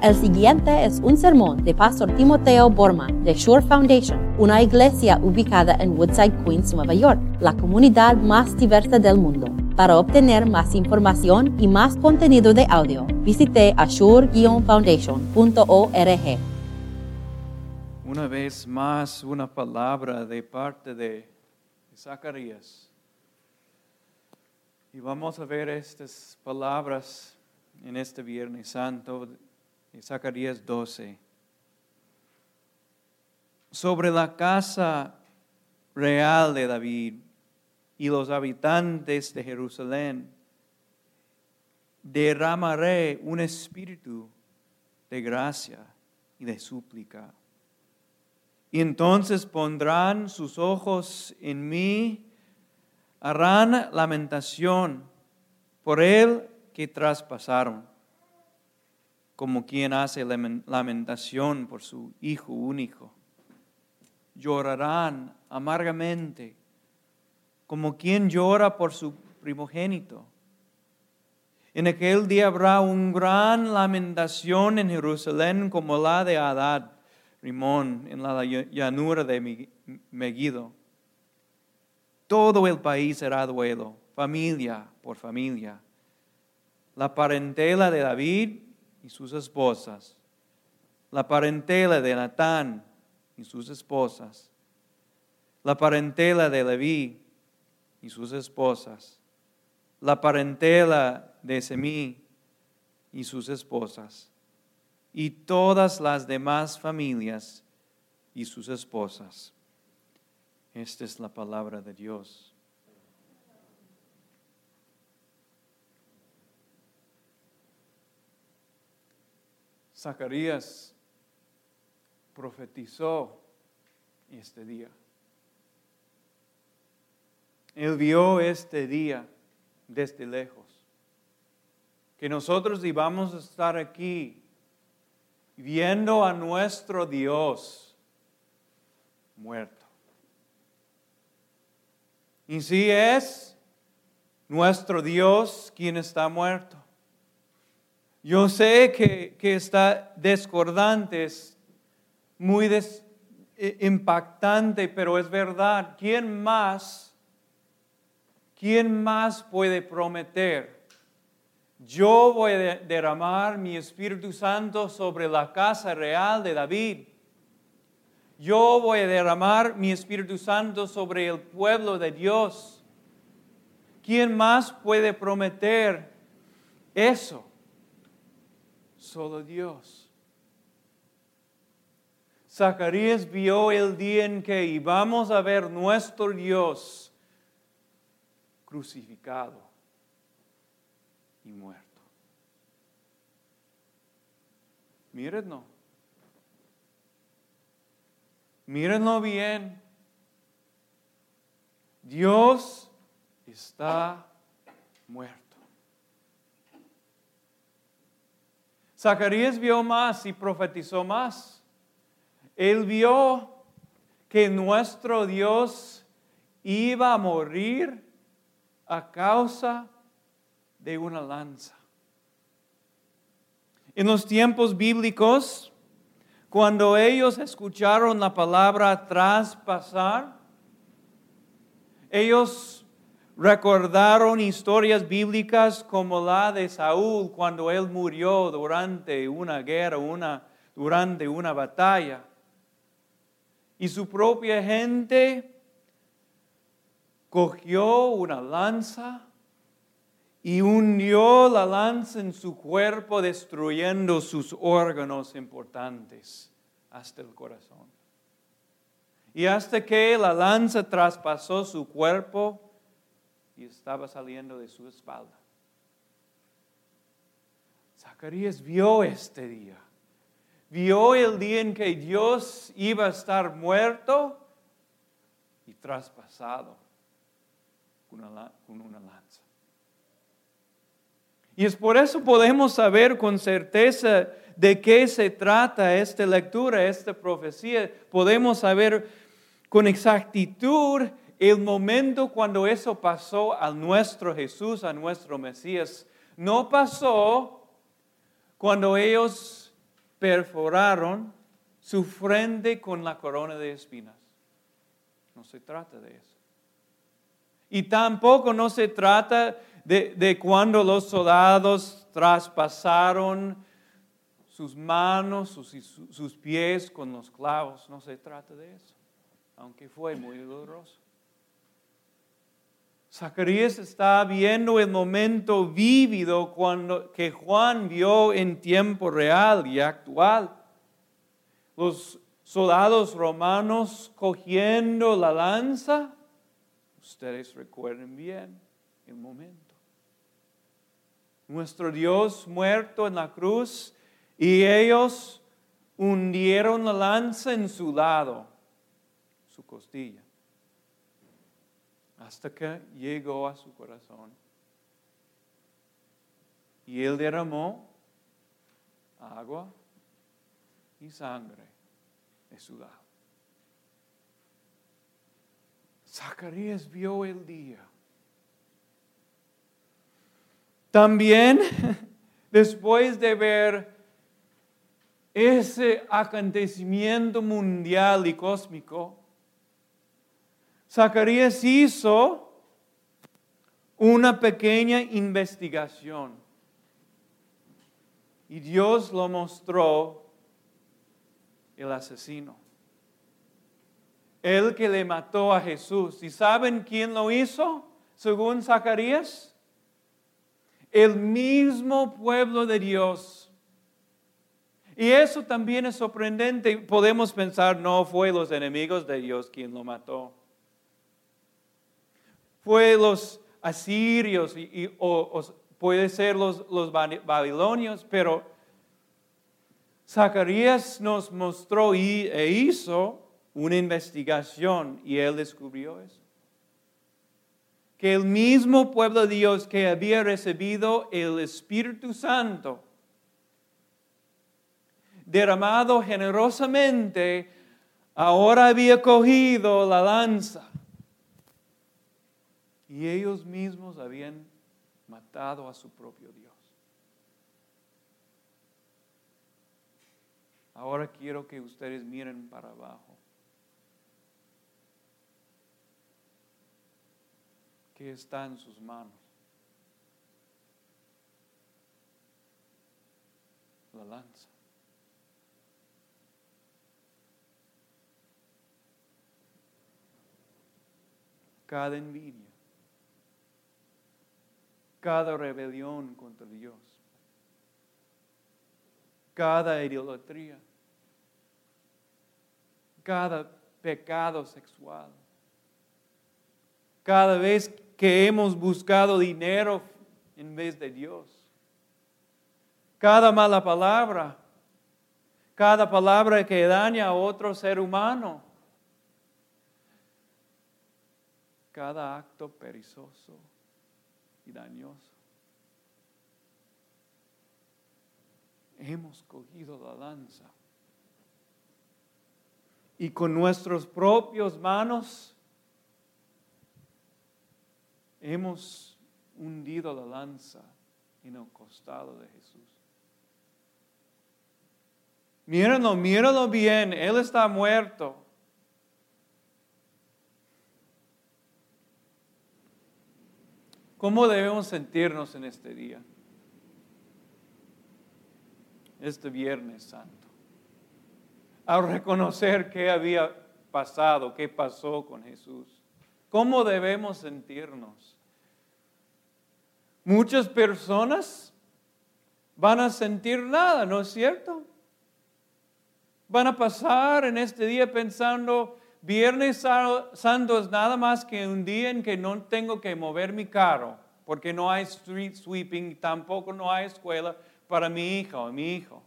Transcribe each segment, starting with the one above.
El siguiente es un sermón de Pastor Timoteo Borman de Shore Foundation, una iglesia ubicada en Woodside, Queens, Nueva York, la comunidad más diversa del mundo. Para obtener más información y más contenido de audio, visite ashore-foundation.org. Una vez más, una palabra de parte de Zacarías. Y vamos a ver estas palabras en este Viernes Santo de Zacarías 12. Sobre la casa real de David y los habitantes de Jerusalén, derramaré un espíritu de gracia y de súplica. Y entonces pondrán sus ojos en mí, harán lamentación por él que traspasaron como quien hace lamentación por su hijo único. Llorarán amargamente, como quien llora por su primogénito. En aquel día habrá una gran lamentación en Jerusalén como la de Adad, Rimón, en la llanura de Megiddo. Todo el país será duelo, familia por familia. La parentela de David sus esposas, la parentela de Natán y sus esposas, la parentela de Leví y sus esposas, la parentela de Semí y sus esposas, y todas las demás familias y sus esposas. Esta es la palabra de Dios. Zacarías profetizó este día. Él vio este día desde lejos. Que nosotros íbamos a estar aquí viendo a nuestro Dios muerto. Y si es nuestro Dios quien está muerto. Yo sé que, está discordante, es muy eh, impactante, pero es verdad. ¿Quién más, quién más puede prometer? Yo voy a derramar mi Espíritu Santo sobre la casa real de David. Yo voy a derramar mi Espíritu Santo sobre el pueblo de Dios. ¿Quién más puede prometer eso? Solo Dios. Zacarías vio el día en que íbamos a ver nuestro Dios crucificado y muerto. Mírenlo. Mírenlo bien. Dios está muerto. Zacarías vio más y profetizó más. Él vio que nuestro Dios iba a morir a causa de una lanza. En los tiempos bíblicos, cuando ellos escucharon la palabra traspasar, ellos recordaron historias bíblicas como la de Saúl cuando él murió durante una guerra, una, durante una batalla. Y su propia gente cogió una lanza y hundió la lanza en su cuerpo destruyendo sus órganos importantes hasta el corazón. Y hasta que la lanza traspasó su cuerpo, y estaba saliendo de su espalda. Zacarías vio este día. Vio el día en que Dios iba a estar muerto y traspasado con una, lanza. Y es por eso podemos saber con certeza de qué se trata esta lectura, esta profecía. Podemos saber con exactitud el momento cuando eso pasó a nuestro Jesús, a nuestro Mesías, no pasó cuando ellos perforaron su frente con la corona de espinas. No se trata de eso. Y tampoco no se trata de, cuando los soldados traspasaron sus manos, sus, sus pies con los clavos. No se trata de eso, aunque fue muy doloroso. Zacarías está viendo el momento vívido cuando, que Juan vio en tiempo real y actual. Los soldados romanos cogiendo la lanza, ustedes recuerden bien el momento. Nuestro Dios muerto en la cruz y ellos hundieron la lanza en su lado, su costilla hasta que llegó a su corazón. Y él derramó agua y sangre de su lado. Zacarías vio el día. También, después de ver ese acontecimiento mundial y cósmico, Zacarías hizo una pequeña investigación y Dios lo mostró el asesino. El que le mató a Jesús. ¿Y saben quién lo hizo? Según Zacarías. El mismo pueblo de Dios. Y eso también es sorprendente. Podemos pensar, no fue los enemigos de Dios quien lo mató fue los asirios y, o, puede ser los, los babilonios, pero Zacarías nos mostró y, e hizo una investigación y él descubrió eso. Que el mismo pueblo de Dios que había recibido el Espíritu Santo, derramado generosamente, ahora había cogido la lanza y ellos mismos habían matado a su propio Dios. Ahora quiero que ustedes miren para abajo. ¿Qué está en sus manos? La lanza. Cada envidia cada rebelión contra Dios, cada idolatría, cada pecado sexual, cada vez que hemos buscado dinero en vez de Dios, cada mala palabra, cada palabra que daña a otro ser humano, cada acto perezoso dañoso. Hemos cogido la lanza y con nuestras propias manos hemos hundido la lanza en el costado de Jesús. Mírenlo, mírenlo bien, Él está muerto. ¿Cómo debemos sentirnos en este día? Este Viernes Santo. Al reconocer qué había pasado, qué pasó con Jesús. ¿Cómo debemos sentirnos? Muchas personas van a sentir nada, ¿no es cierto? Van a pasar en este día pensando, Viernes Santo es nada más que un día en que no tengo que mover mi carro, porque no hay street sweeping, tampoco no hay escuela para mi hija o mi hijo.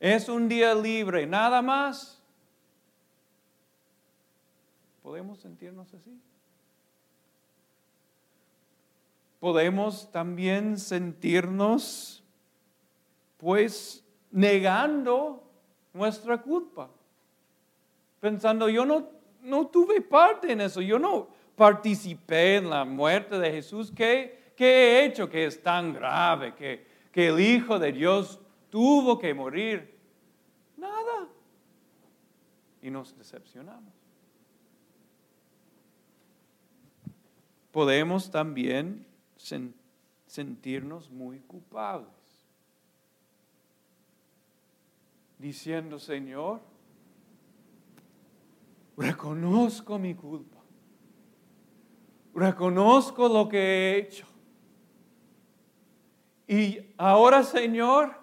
Es un día libre, nada más. ¿Podemos sentirnos así? Podemos también sentirnos, pues, negando nuestra culpa pensando, yo no, no tuve parte en eso, yo no participé en la muerte de Jesús. ¿Qué, qué he hecho que es tan grave que, que el Hijo de Dios tuvo que morir. Nada. Y nos decepcionamos. Podemos también sentirnos muy culpables. Diciendo, Señor, reconozco mi culpa. Reconozco lo que he hecho. Y ahora, Señor,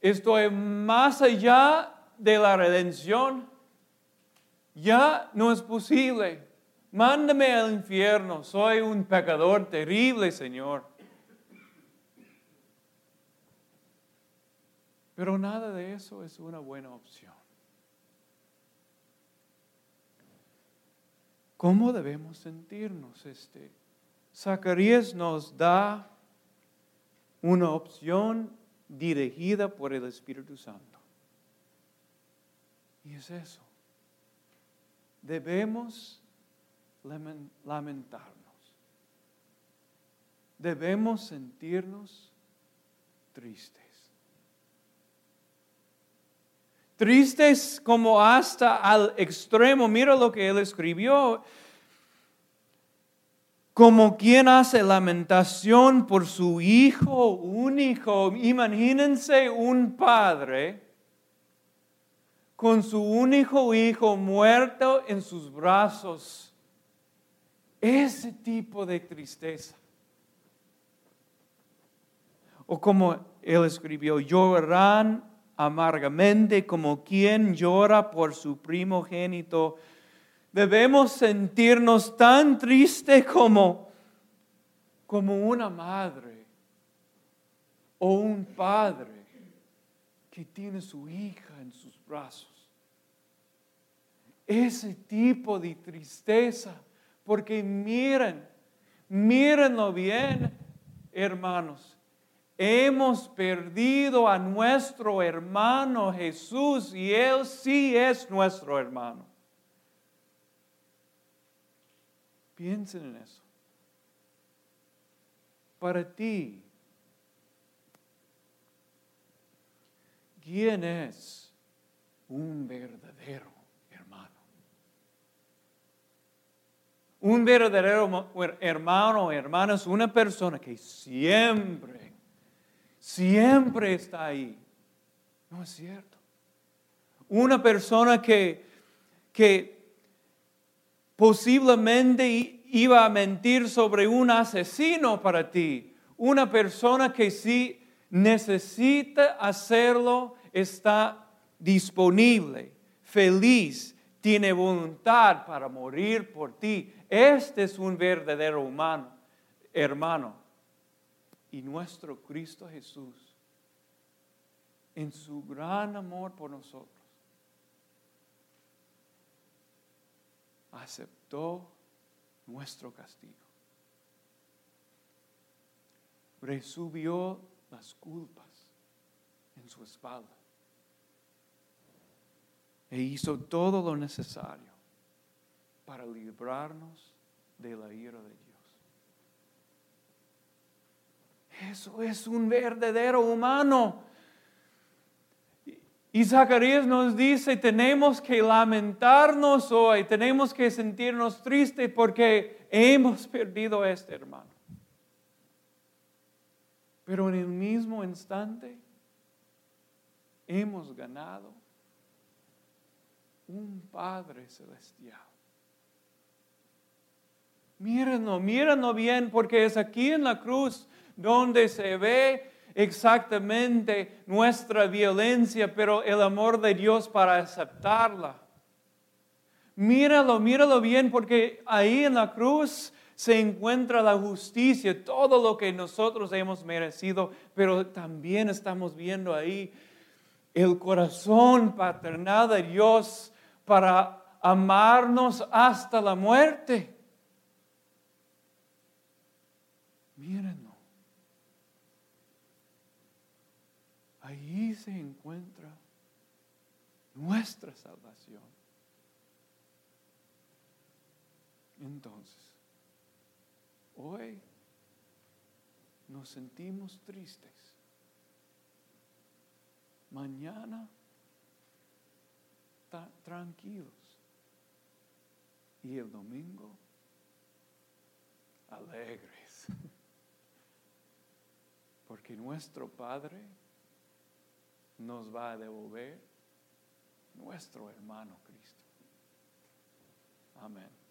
estoy más allá de la redención. Ya no es posible. Mándame al infierno. Soy un pecador terrible, Señor. Pero nada de eso es una buena opción. ¿Cómo debemos sentirnos? Este, Zacarías nos da una opción dirigida por el Espíritu Santo. Y es eso. Debemos lamentarnos. Debemos sentirnos tristes. Tristes como hasta al extremo. Mira lo que él escribió como quien hace lamentación por su hijo único. Imagínense un padre con su único hijo muerto en sus brazos. Ese tipo de tristeza. O como él escribió, llorarán amargamente como quien llora por su primogénito debemos sentirnos tan tristes como, como una madre o un padre que tiene su hija en sus brazos. Ese tipo de tristeza, porque miren, mírenlo bien, hermanos. Hemos perdido a nuestro hermano Jesús y Él sí es nuestro hermano. Piensen en eso. Para ti, ¿quién es un verdadero hermano? Un verdadero hermano o hermana es una persona que siempre, siempre está ahí. No es cierto. Una persona que, que posiblemente iba a mentir sobre un asesino para ti. Una persona que si necesita hacerlo está disponible, feliz, tiene voluntad para morir por ti. Este es un verdadero humano, hermano. Y nuestro Cristo Jesús, en su gran amor por nosotros, aceptó nuestro castigo. Resubió las culpas en su espalda e hizo todo lo necesario para librarnos de la ira de Dios. Eso es un verdadero humano y Zacarías nos dice, tenemos que lamentarnos hoy, tenemos que sentirnos tristes porque hemos perdido a este hermano. Pero en el mismo instante hemos ganado un Padre Celestial. Mírenlo, mírenlo bien porque es aquí en la cruz donde se ve exactamente nuestra violencia, pero el amor de Dios para aceptarla. Míralo, míralo bien, porque ahí en la cruz se encuentra la justicia, todo lo que nosotros hemos merecido, pero también estamos viendo ahí el corazón paternal de Dios para amarnos hasta la muerte. Miren Ahí se encuentra nuestra salvación. Entonces, hoy nos sentimos tristes mañana tranquilos. Y el domingo alegres. Porque nuestro Padre nos va a devolver nuestro hermano Cristo. Amén.